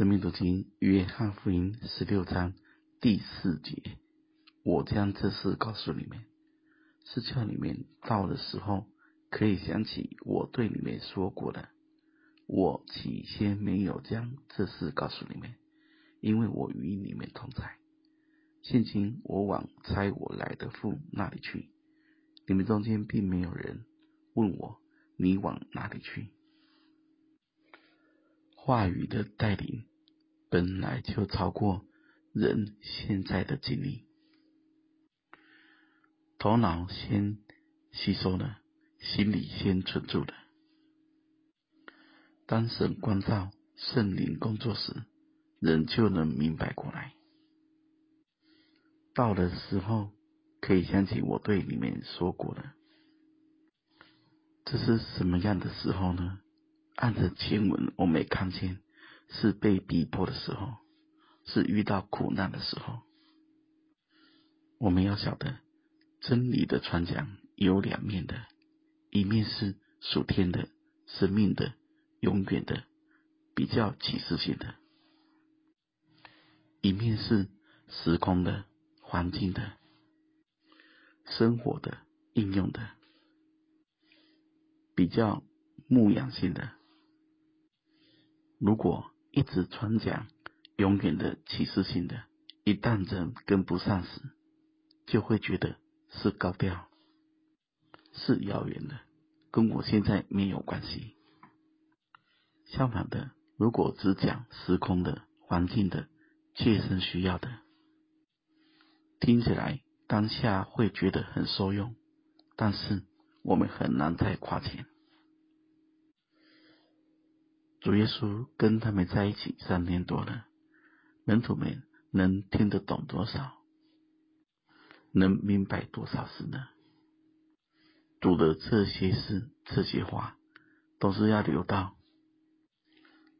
生命读经约翰福音十六章第四节，我将这事告诉你们，是叫你们到的时候可以想起我对你们说过的。我起先没有将这事告诉你们，因为我与你们同在。现今我往差我来的父那里去，你们中间并没有人问我，你往哪里去？话语的带领本来就超过人现在的经历，头脑先吸收了，心里先存住了。当神光照、圣灵工作时，人就能明白过来。到的时候，可以想起我对你们说过的。这是什么样的时候呢？按着经文，我没看见，是被逼迫的时候，是遇到苦难的时候。我们要晓得，真理的传讲有两面的，一面是属天的、生命的、永远的、比较启示性的；一面是时空的、环境的、生活的、应用的，比较牧养性的。如果一直传讲永远的启示性的，一旦人跟不上时，就会觉得是高调，是遥远的，跟我现在没有关系。相反的，如果只讲时空的、环境的、切身需要的，听起来当下会觉得很受用，但是我们很难再跨前。主耶稣跟他们在一起三年多了，门徒们能听得懂多少？能明白多少事呢？主的这些事、这些话，都是要留到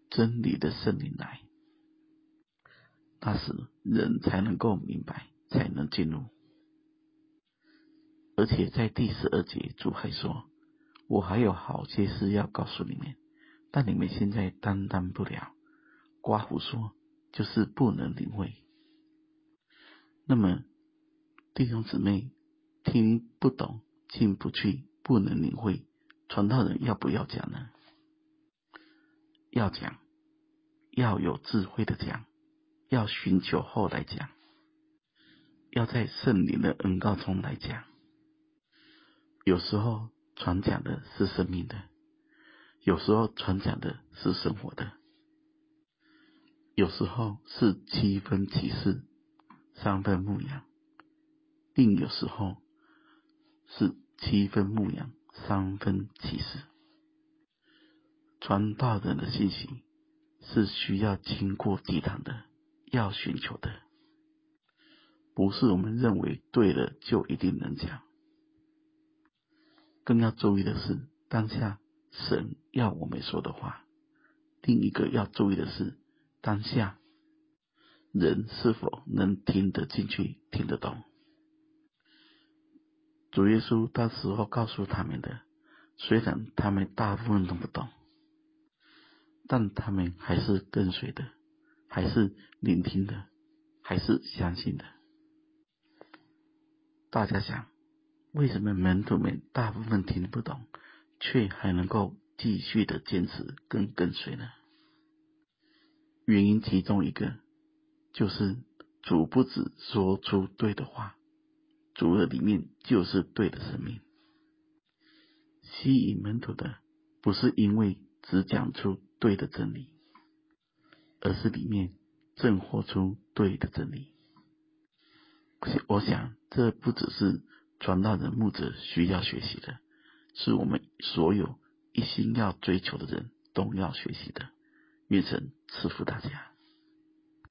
真理的圣灵来，那时人才能够明白，才能进入。而且在第十二节，主还说：“我还有好些事要告诉你们。”但你们现在担当不了，寡妇说，就是不能领会。那么弟兄姊妹听不懂、进不去、不能领会，传道人要不要讲呢？要讲，要有智慧的讲，要寻求后来讲，要在圣灵的恩告中来讲。有时候传讲的是生命的。有时候传讲的是生活的，有时候是七分启示，三分牧养，另有时候是七分牧养，三分启示。传道人的信息是需要经过抵挡的，要寻求的，不是我们认为对了就一定能讲。更要注意的是当下。神要我们说的话，另一个要注意的是，当下人是否能听得进去、听得懂。主耶稣当时候告诉他们的，虽然他们大部分都不懂，但他们还是跟随的，还是聆听的，还是相信的。大家想，为什么门徒们大部分听不懂？却还能够继续的坚持跟跟随呢？原因其中一个就是主不只说出对的话，主的里面就是对的生命。吸引门徒的不是因为只讲出对的真理，而是里面正活出对的真理。我想这不只是传道人牧者需要学习的。是我们所有一心要追求的人都要学习的，愿神赐福大家。